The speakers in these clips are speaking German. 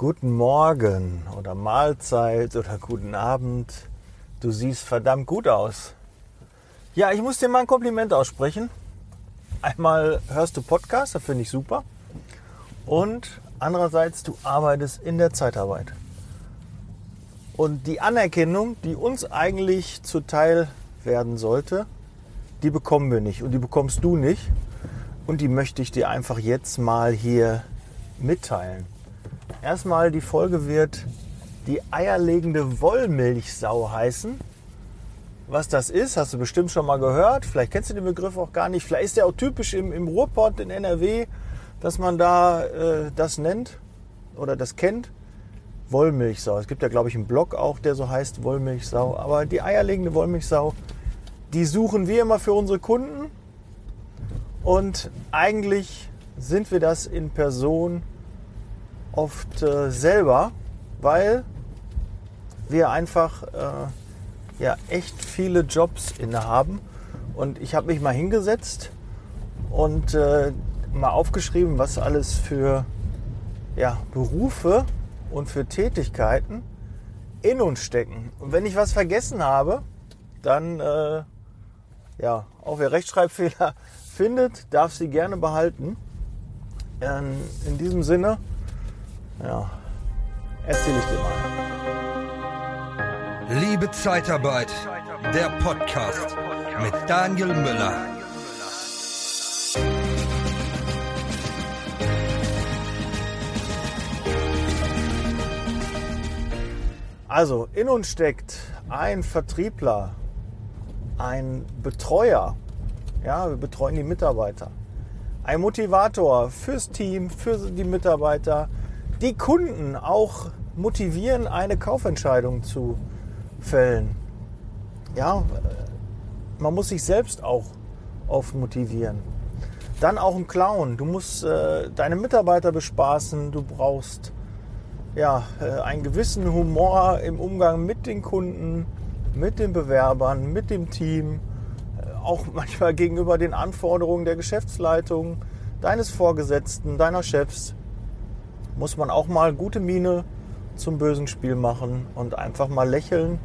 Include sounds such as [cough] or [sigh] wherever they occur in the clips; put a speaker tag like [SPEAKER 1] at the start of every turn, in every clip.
[SPEAKER 1] Guten Morgen oder Mahlzeit oder guten Abend. Du siehst verdammt gut aus. Ja, ich muss dir mal ein Kompliment aussprechen. Einmal hörst du Podcast, das finde ich super. Und andererseits, du arbeitest in der Zeitarbeit. Und die Anerkennung, die uns eigentlich zuteil werden sollte, die bekommen wir nicht und die bekommst du nicht. Und die möchte ich dir einfach jetzt mal hier mitteilen. Erstmal, die Folge wird die eierlegende Wollmilchsau heißen. Was das ist, hast du bestimmt schon mal gehört. Vielleicht kennst du den Begriff auch gar nicht. Vielleicht ist der auch typisch im, im Ruhrpott in NRW, dass man da äh, das nennt oder das kennt. Wollmilchsau. Es gibt ja, glaube ich, einen Blog auch, der so heißt Wollmilchsau. Aber die eierlegende Wollmilchsau, die suchen wir immer für unsere Kunden. Und eigentlich sind wir das in Person oft äh, selber, weil wir einfach äh, ja echt viele Jobs innehaben. Und ich habe mich mal hingesetzt und äh, mal aufgeschrieben, was alles für ja, Berufe und für Tätigkeiten in uns stecken. Und wenn ich was vergessen habe, dann, äh, ja, auch wer Rechtschreibfehler [laughs] findet, darf sie gerne behalten. Ähm, in diesem Sinne, ja, erzähle ich dir mal.
[SPEAKER 2] Liebe Zeitarbeit, der Podcast mit Daniel Müller.
[SPEAKER 1] Also, in uns steckt ein Vertriebler, ein Betreuer. Ja, wir betreuen die Mitarbeiter. Ein Motivator fürs Team, für die Mitarbeiter, die Kunden auch motivieren, eine Kaufentscheidung zu fällen. Ja, man muss sich selbst auch oft motivieren. Dann auch ein Clown. Du musst äh, deine Mitarbeiter bespaßen. Du brauchst ja, äh, einen gewissen Humor im Umgang mit den Kunden, mit den Bewerbern, mit dem Team, äh, auch [laughs] manchmal gegenüber den Anforderungen der Geschäftsleitung, deines Vorgesetzten, deiner Chefs muss man auch mal gute Miene zum bösen Spiel machen und einfach mal lächeln.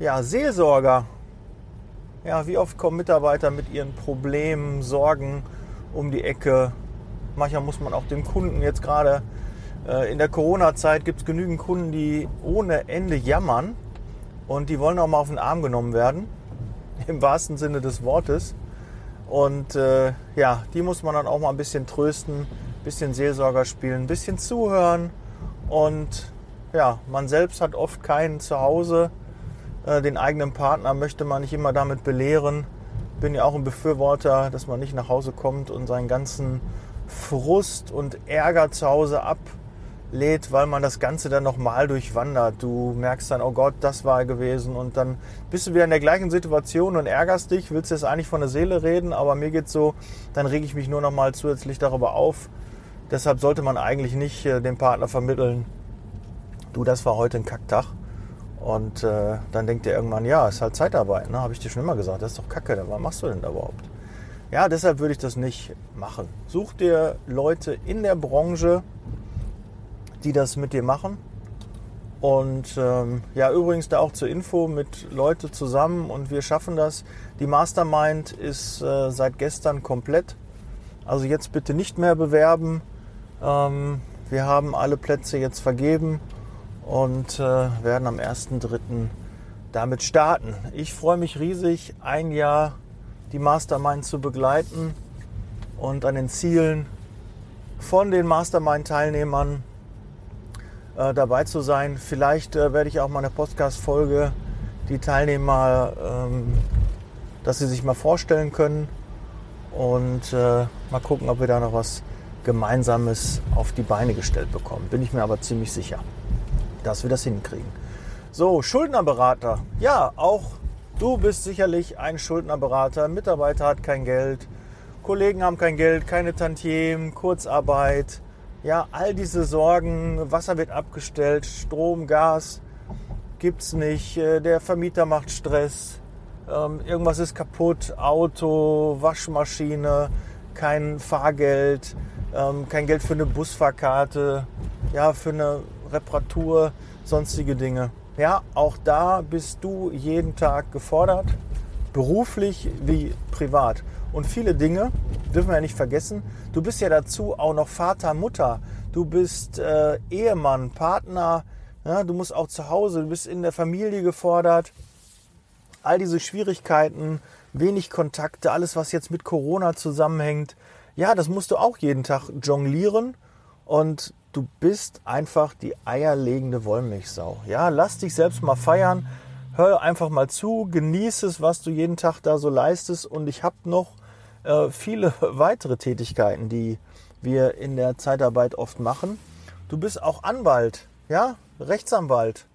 [SPEAKER 1] Ja, Seelsorger. Ja, wie oft kommen Mitarbeiter mit ihren Problemen, Sorgen um die Ecke? Manchmal muss man auch dem Kunden jetzt gerade äh, in der Corona-Zeit gibt es genügend Kunden, die ohne Ende jammern und die wollen auch mal auf den Arm genommen werden, [laughs] im wahrsten Sinne des Wortes. Und äh, ja, die muss man dann auch mal ein bisschen trösten, bisschen Seelsorger spielen, ein bisschen zuhören und ja, man selbst hat oft keinen zu Hause. Äh, den eigenen Partner möchte man nicht immer damit belehren. Bin ja auch ein Befürworter, dass man nicht nach Hause kommt und seinen ganzen Frust und Ärger zu Hause ablädt, weil man das Ganze dann nochmal durchwandert. Du merkst dann, oh Gott, das war gewesen und dann bist du wieder in der gleichen Situation und ärgerst dich, willst jetzt eigentlich von der Seele reden, aber mir geht's so, dann rege ich mich nur nochmal zusätzlich darüber auf, Deshalb sollte man eigentlich nicht äh, dem Partner vermitteln, du, das war heute ein Kacktag. Und äh, dann denkt er irgendwann, ja, ist halt Zeitarbeit, ne? habe ich dir schon immer gesagt, das ist doch Kacke, was machst du denn da überhaupt? Ja, deshalb würde ich das nicht machen. Such dir Leute in der Branche, die das mit dir machen. Und ähm, ja, übrigens da auch zur Info mit Leute zusammen und wir schaffen das. Die Mastermind ist äh, seit gestern komplett. Also jetzt bitte nicht mehr bewerben. Ähm, wir haben alle Plätze jetzt vergeben und äh, werden am 1.3. damit starten. Ich freue mich riesig, ein Jahr die Mastermind zu begleiten und an den Zielen von den Mastermind-Teilnehmern äh, dabei zu sein. Vielleicht äh, werde ich auch mal eine Podcast-Folge die Teilnehmer, ähm, dass sie sich mal vorstellen können und äh, mal gucken, ob wir da noch was Gemeinsames auf die Beine gestellt bekommen. Bin ich mir aber ziemlich sicher, dass wir das hinkriegen. So, Schuldnerberater. Ja, auch du bist sicherlich ein Schuldnerberater. Mitarbeiter hat kein Geld, Kollegen haben kein Geld, keine Tantiemen, Kurzarbeit. Ja, all diese Sorgen, Wasser wird abgestellt, Strom, Gas gibt's nicht, äh, der Vermieter macht Stress, ähm, irgendwas ist kaputt, Auto, Waschmaschine, kein Fahrgeld, ähm, kein Geld für eine Busfahrkarte, ja, für eine Reparatur, sonstige Dinge. Ja, auch da bist du jeden Tag gefordert, beruflich wie privat. Und viele Dinge dürfen wir ja nicht vergessen. Du bist ja dazu auch noch Vater, Mutter. Du bist äh, Ehemann, Partner. Ja, du musst auch zu Hause, du bist in der Familie gefordert. All diese Schwierigkeiten, wenig Kontakte, alles, was jetzt mit Corona zusammenhängt. Ja, das musst du auch jeden Tag jonglieren. Und du bist einfach die eierlegende Wollmilchsau. Ja, lass dich selbst mal feiern. Hör einfach mal zu, genieße es, was du jeden Tag da so leistest. Und ich habe noch äh, viele [laughs] weitere Tätigkeiten, die wir in der Zeitarbeit oft machen. Du bist auch Anwalt, ja, Rechtsanwalt,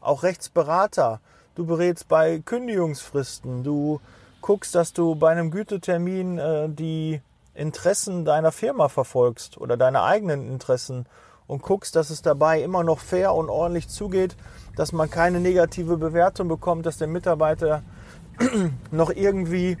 [SPEAKER 1] auch Rechtsberater. Du berätst bei Kündigungsfristen. Du guckst, dass du bei einem Gütetermin äh, die Interessen deiner Firma verfolgst oder deine eigenen Interessen und guckst, dass es dabei immer noch fair und ordentlich zugeht, dass man keine negative Bewertung bekommt, dass der Mitarbeiter [clears throat] noch irgendwie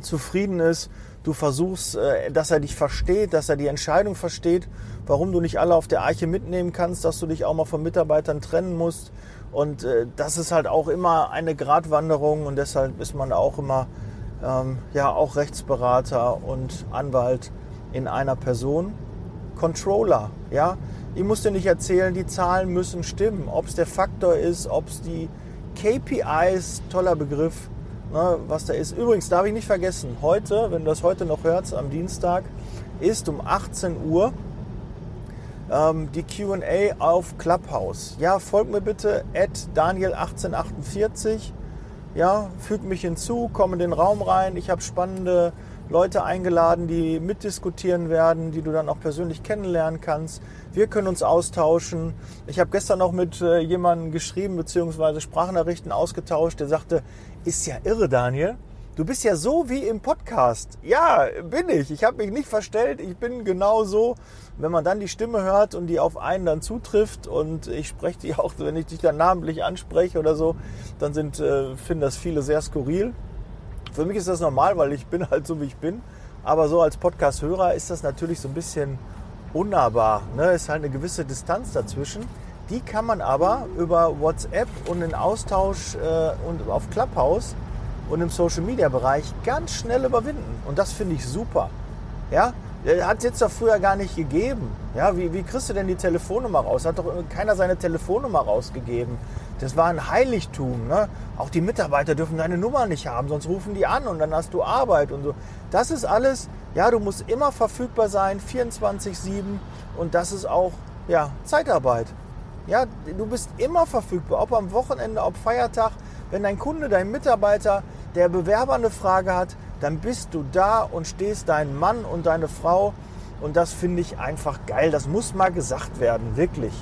[SPEAKER 1] zufrieden ist. Du versuchst, äh, dass er dich versteht, dass er die Entscheidung versteht, warum du nicht alle auf der Arche mitnehmen kannst, dass du dich auch mal von Mitarbeitern trennen musst. Und äh, das ist halt auch immer eine Gratwanderung und deshalb ist man auch immer ähm, ja auch Rechtsberater und Anwalt in einer Person. Controller, ja. Ich muss dir nicht erzählen, die Zahlen müssen stimmen. Ob es der Faktor ist, ob es die KPIs, toller Begriff, ne, was da ist. Übrigens darf ich nicht vergessen, heute, wenn du das heute noch hörst, am Dienstag, ist um 18 Uhr ähm, die QA auf Clubhouse. Ja, folg mir bitte, at Daniel1848 ja, füg mich hinzu, komm in den Raum rein. Ich habe spannende Leute eingeladen, die mitdiskutieren werden, die du dann auch persönlich kennenlernen kannst. Wir können uns austauschen. Ich habe gestern noch mit äh, jemandem geschrieben bzw. Sprachnachrichten ausgetauscht, der sagte, ist ja irre, Daniel. Du bist ja so wie im Podcast. Ja, bin ich. Ich habe mich nicht verstellt. Ich bin genau so. Wenn man dann die Stimme hört und die auf einen dann zutrifft und ich spreche die [laughs] auch, wenn ich dich dann namentlich anspreche oder so, dann sind, äh, finden das viele sehr skurril. Für mich ist das normal, weil ich bin halt so, wie ich bin. Aber so als Podcast-Hörer ist das natürlich so ein bisschen unnahbar. Ne? Ist halt eine gewisse Distanz dazwischen. Die kann man aber über WhatsApp und den Austausch äh, und auf Clubhouse und im Social Media Bereich ganz schnell überwinden. Und das finde ich super. Ja, hat es jetzt doch früher gar nicht gegeben. Ja, wie, wie kriegst du denn die Telefonnummer raus? Hat doch keiner seine Telefonnummer rausgegeben. Das war ein Heiligtum. Ne? Auch die Mitarbeiter dürfen deine Nummer nicht haben, sonst rufen die an und dann hast du Arbeit und so. Das ist alles, ja, du musst immer verfügbar sein, 24-7 und das ist auch, ja, Zeitarbeit. Ja, du bist immer verfügbar, ob am Wochenende, ob Feiertag. Wenn dein Kunde, dein Mitarbeiter, der Bewerber eine Frage hat, dann bist du da und stehst deinen Mann und deine Frau. Und das finde ich einfach geil. Das muss mal gesagt werden, wirklich.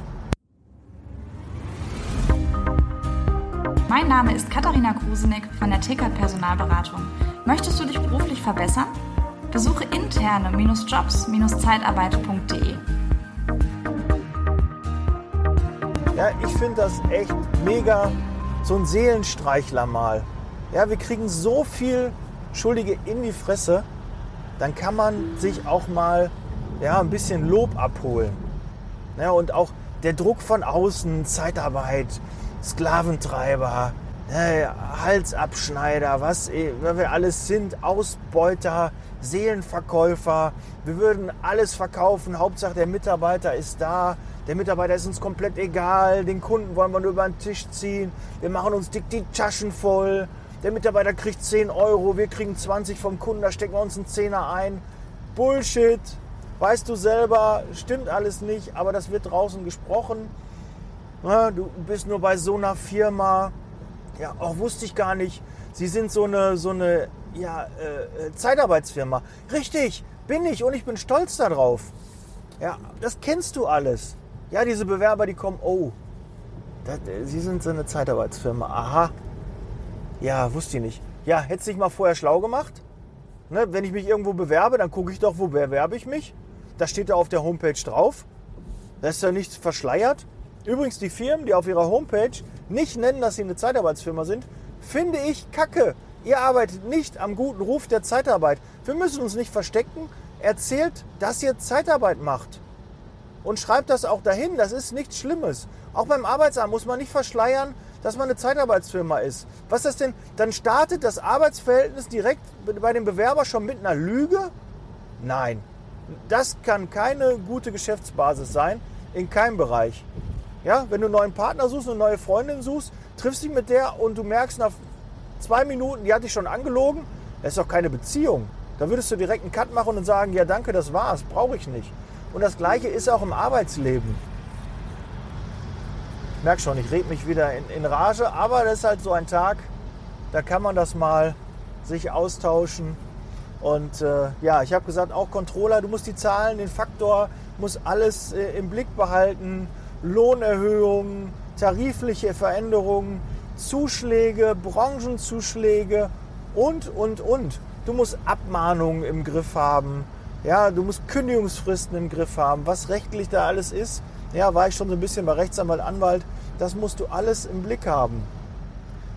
[SPEAKER 3] Mein Name ist Katharina Krusenick von der Tickert Personalberatung. Möchtest du dich beruflich verbessern? Besuche interne-jobs-zeitarbeit.de.
[SPEAKER 1] Ja, ich finde das echt mega, so ein Seelenstreichler mal. Ja, wir kriegen so viel Schuldige in die Fresse, dann kann man sich auch mal ja, ein bisschen Lob abholen. Ja, und auch der Druck von außen, Zeitarbeit, Sklaventreiber, ja, Halsabschneider, was wir alles sind, Ausbeuter, Seelenverkäufer. Wir würden alles verkaufen, Hauptsache der Mitarbeiter ist da. Der Mitarbeiter ist uns komplett egal, den Kunden wollen wir nur über den Tisch ziehen. Wir machen uns dick die Taschen voll. Der Mitarbeiter kriegt 10 Euro, wir kriegen 20 vom Kunden, da stecken wir uns einen Zehner ein. Bullshit. Weißt du selber, stimmt alles nicht, aber das wird draußen gesprochen. Du bist nur bei so einer Firma. Ja, auch wusste ich gar nicht. Sie sind so eine, so eine ja, äh, äh Zeitarbeitsfirma. Richtig, bin ich und ich bin stolz darauf. Ja, das kennst du alles. Ja, diese Bewerber, die kommen, oh, das, Sie sind so eine Zeitarbeitsfirma. Aha, ja, wusste ich nicht. Ja, hättest dich mal vorher schlau gemacht? Ne, wenn ich mich irgendwo bewerbe, dann gucke ich doch, wo bewerbe ich mich. Das steht da auf der Homepage drauf. Da ist ja nichts verschleiert. Übrigens, die Firmen, die auf ihrer Homepage nicht nennen, dass sie eine Zeitarbeitsfirma sind, finde ich kacke. Ihr arbeitet nicht am guten Ruf der Zeitarbeit. Wir müssen uns nicht verstecken. Erzählt, dass ihr Zeitarbeit macht. Und schreib das auch dahin, das ist nichts Schlimmes. Auch beim Arbeitsamt muss man nicht verschleiern, dass man eine Zeitarbeitsfirma ist. Was ist das denn? Dann startet das Arbeitsverhältnis direkt bei dem Bewerber schon mit einer Lüge? Nein, das kann keine gute Geschäftsbasis sein, in keinem Bereich. Ja, wenn du einen neuen Partner suchst, eine neue Freundin suchst, triffst dich mit der und du merkst nach zwei Minuten, die hat dich schon angelogen, das ist doch keine Beziehung. Da würdest du direkt einen Cut machen und sagen, ja danke, das war's, brauche ich nicht. Und das gleiche ist auch im Arbeitsleben. Ich merke schon, ich rede mich wieder in, in Rage, aber das ist halt so ein Tag, da kann man das mal sich austauschen. Und äh, ja, ich habe gesagt, auch Controller, du musst die Zahlen, den Faktor, musst alles äh, im Blick behalten. Lohnerhöhungen, tarifliche Veränderungen, Zuschläge, Branchenzuschläge und, und, und. Du musst Abmahnungen im Griff haben. Ja, du musst Kündigungsfristen im Griff haben. Was rechtlich da alles ist, ja, war ich schon so ein bisschen bei Rechtsanwalt, Anwalt. Das musst du alles im Blick haben.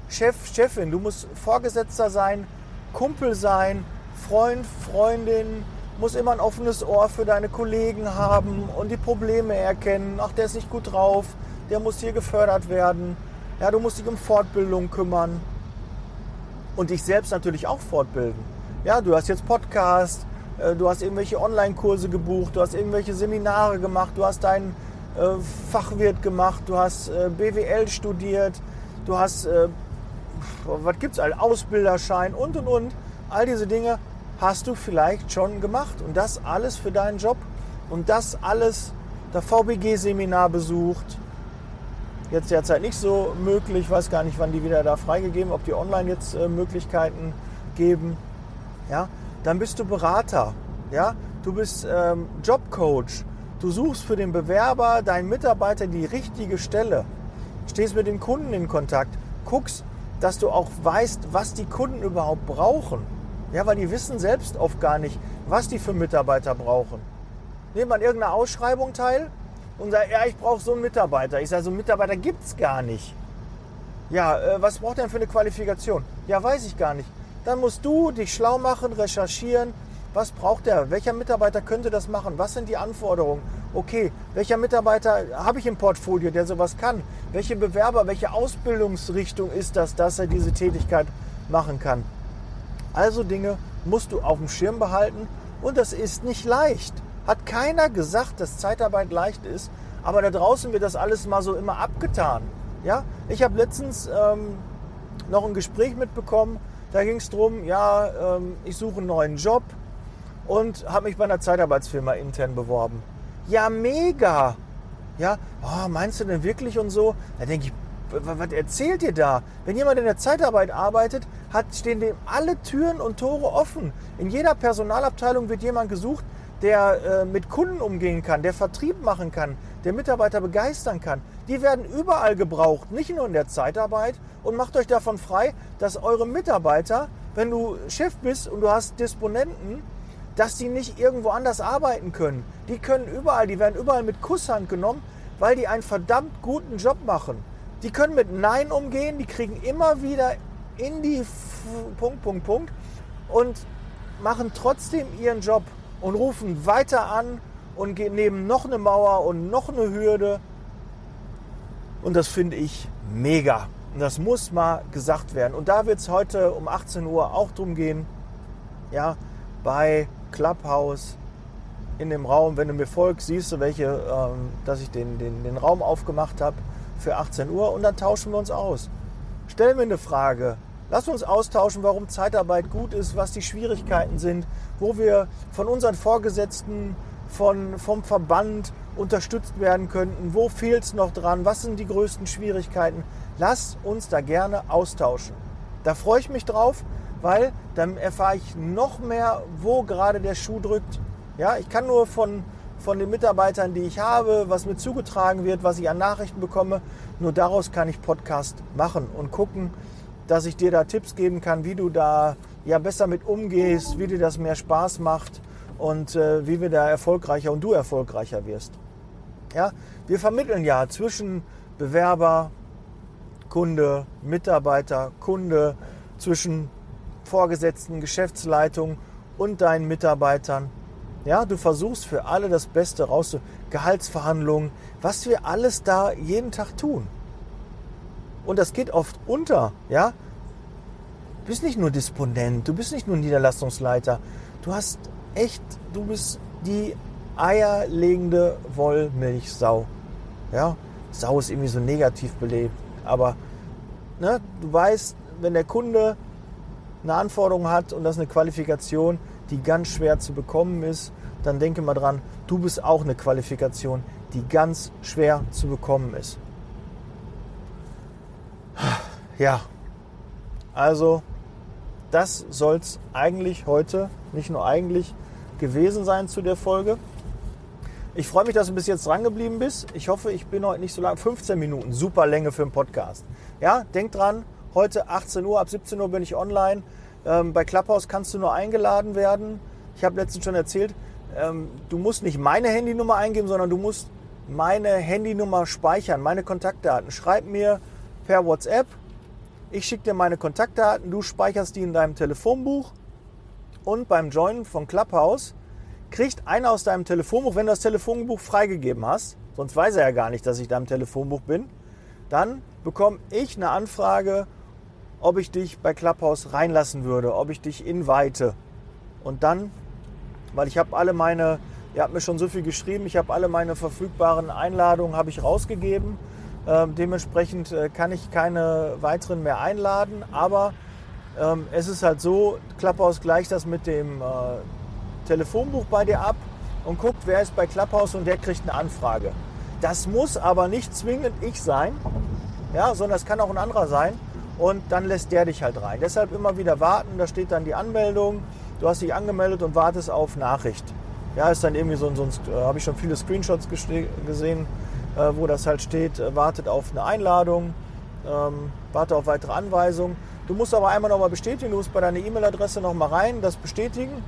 [SPEAKER 1] Chef, Chefin, du musst Vorgesetzter sein, Kumpel sein, Freund, Freundin, musst immer ein offenes Ohr für deine Kollegen haben und die Probleme erkennen. Ach, der ist nicht gut drauf, der muss hier gefördert werden. Ja, du musst dich um Fortbildung kümmern und dich selbst natürlich auch fortbilden. Ja, du hast jetzt Podcast, äh, du hast irgendwelche Online-Kurse gebucht, du hast irgendwelche Seminare gemacht, du hast deinen Fachwirt gemacht, du hast äh, BWL studiert, du hast, was gibt's all, Ausbilderschein und und und. All diese Dinge hast du vielleicht schon gemacht und das alles für deinen Job und das alles der VBG-Seminar besucht. Jetzt derzeit nicht so möglich, ich weiß gar nicht, wann die wieder da freigegeben, ob die online jetzt Möglichkeiten geben ja, dann bist du Berater, ja, du bist ähm, Jobcoach, du suchst für den Bewerber, deinen Mitarbeiter die richtige Stelle, stehst mit den Kunden in Kontakt, guckst, dass du auch weißt, was die Kunden überhaupt brauchen. Ja, weil die wissen selbst oft gar nicht, was die für Mitarbeiter brauchen. Nehmen an irgendeiner Ausschreibung teil und sagt, ja, ich brauche so einen Mitarbeiter. Ich sage, so einen Mitarbeiter gibt es gar nicht. Ja, äh, was braucht er denn für eine Qualifikation? Ja, weiß ich gar nicht. Dann musst du dich schlau machen, recherchieren. Was braucht er? Welcher Mitarbeiter könnte das machen? Was sind die Anforderungen? Okay, welcher Mitarbeiter habe ich im Portfolio, der sowas kann? Welche Bewerber, welche Ausbildungsrichtung ist das, dass er diese Tätigkeit machen kann? Also Dinge musst du auf dem Schirm behalten und das ist nicht leicht. Hat keiner gesagt, dass Zeitarbeit leicht ist, aber da draußen wird das alles mal so immer abgetan. Ja, ich habe letztens ähm, noch ein Gespräch mitbekommen da ging es darum, ja, ähm, ich suche einen neuen Job und habe mich bei einer Zeitarbeitsfirma intern beworben. Ja, mega! Ja, oh, meinst du denn wirklich und so? Da denke ich, was erzählt ihr da? Wenn jemand in der Zeitarbeit arbeitet, hat, stehen dem alle Türen und Tore offen. In jeder Personalabteilung wird jemand gesucht, der äh, mit Kunden umgehen kann, der Vertrieb machen kann, der Mitarbeiter begeistern kann. Die werden überall gebraucht, nicht nur in der Zeitarbeit. Und macht euch davon frei, dass eure Mitarbeiter, wenn du Chef bist und du hast Disponenten, dass die nicht irgendwo anders arbeiten können. Die können überall, die werden überall mit Kusshand genommen, weil die einen verdammt guten Job machen. Die können mit Nein umgehen, die kriegen immer wieder in die F Punkt, Punkt, Punkt und machen trotzdem ihren Job und rufen weiter an und nehmen noch eine Mauer und noch eine Hürde. Und das finde ich mega. Und das muss mal gesagt werden. Und da wird es heute um 18 Uhr auch drum gehen. Ja, bei Clubhouse in dem Raum. Wenn du mir folgst, siehst du, welche, ähm, dass ich den, den, den Raum aufgemacht habe für 18 Uhr. Und dann tauschen wir uns aus. Stell mir eine Frage. Lass uns austauschen, warum Zeitarbeit gut ist, was die Schwierigkeiten sind, wo wir von unseren Vorgesetzten, von, vom Verband unterstützt werden könnten, wo fehlt es noch dran, was sind die größten Schwierigkeiten. Lass uns da gerne austauschen. Da freue ich mich drauf, weil dann erfahre ich noch mehr, wo gerade der Schuh drückt. Ja, ich kann nur von, von den Mitarbeitern, die ich habe, was mir zugetragen wird, was ich an Nachrichten bekomme, nur daraus kann ich Podcast machen und gucken, dass ich dir da Tipps geben kann, wie du da ja besser mit umgehst, wie dir das mehr Spaß macht und äh, wie wir da erfolgreicher und du erfolgreicher wirst. Ja, wir vermitteln ja zwischen Bewerber, Kunde, Mitarbeiter, Kunde, zwischen Vorgesetzten, Geschäftsleitung und deinen Mitarbeitern. Ja, du versuchst für alle das Beste rauszu. Gehaltsverhandlungen, was wir alles da jeden Tag tun. Und das geht oft unter, ja. Du bist nicht nur Disponent, du bist nicht nur Niederlassungsleiter. Du hast echt, du bist die eierlegende Wollmilchsau. Ja, Sau ist irgendwie so negativ belebt. Aber ne, du weißt, wenn der Kunde eine Anforderung hat und das ist eine Qualifikation, die ganz schwer zu bekommen ist, dann denke mal dran, du bist auch eine Qualifikation, die ganz schwer zu bekommen ist. Ja, also das soll es eigentlich heute, nicht nur eigentlich, gewesen sein zu der Folge. Ich freue mich, dass du bis jetzt dran geblieben bist. Ich hoffe, ich bin heute nicht so lang. 15 Minuten, super Länge für einen Podcast. Ja, denk dran, heute 18 Uhr, ab 17 Uhr bin ich online. Ähm, bei Clubhouse kannst du nur eingeladen werden. Ich habe letztens schon erzählt, ähm, du musst nicht meine Handynummer eingeben, sondern du musst meine Handynummer speichern, meine Kontaktdaten. Schreib mir per WhatsApp. Ich schicke dir meine Kontaktdaten, du speicherst die in deinem Telefonbuch und beim Joinen von Clubhouse kriegt einer aus deinem Telefonbuch, wenn du das Telefonbuch freigegeben hast, sonst weiß er ja gar nicht, dass ich da im Telefonbuch bin, dann bekomme ich eine Anfrage, ob ich dich bei Clubhouse reinlassen würde, ob ich dich invite. Und dann, weil ich habe alle meine, ihr habt mir schon so viel geschrieben, ich habe alle meine verfügbaren Einladungen habe ich rausgegeben. Ähm, dementsprechend äh, kann ich keine weiteren mehr einladen, aber ähm, es ist halt so, Clubhouse gleicht das mit dem äh, Telefonbuch bei dir ab und guckt, wer ist bei Clubhouse und der kriegt eine Anfrage. Das muss aber nicht zwingend ich sein, ja, sondern es kann auch ein anderer sein und dann lässt der dich halt rein. Deshalb immer wieder warten, da steht dann die Anmeldung, du hast dich angemeldet und wartest auf Nachricht. Ja, ist dann irgendwie so, so äh, habe ich schon viele Screenshots gesehen, äh, wo das halt steht, äh, wartet auf eine Einladung, ähm, warte auf weitere Anweisungen. Du musst aber einmal nochmal bestätigen, du musst bei deiner E-Mail-Adresse nochmal rein, das bestätigen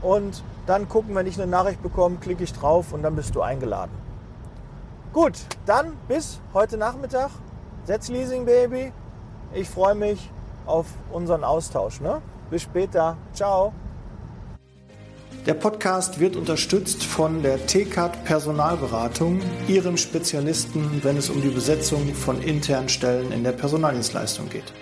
[SPEAKER 1] und dann gucken, wenn ich eine Nachricht bekomme, klicke ich drauf und dann bist du eingeladen. Gut, dann bis heute Nachmittag. Setz Leasing Baby. Ich freue mich auf unseren Austausch. Ne? Bis später. Ciao. Der Podcast wird unterstützt von der TCAT Personalberatung, ihrem Spezialisten, wenn es um die Besetzung von internen Stellen in der Personaldienstleistung geht.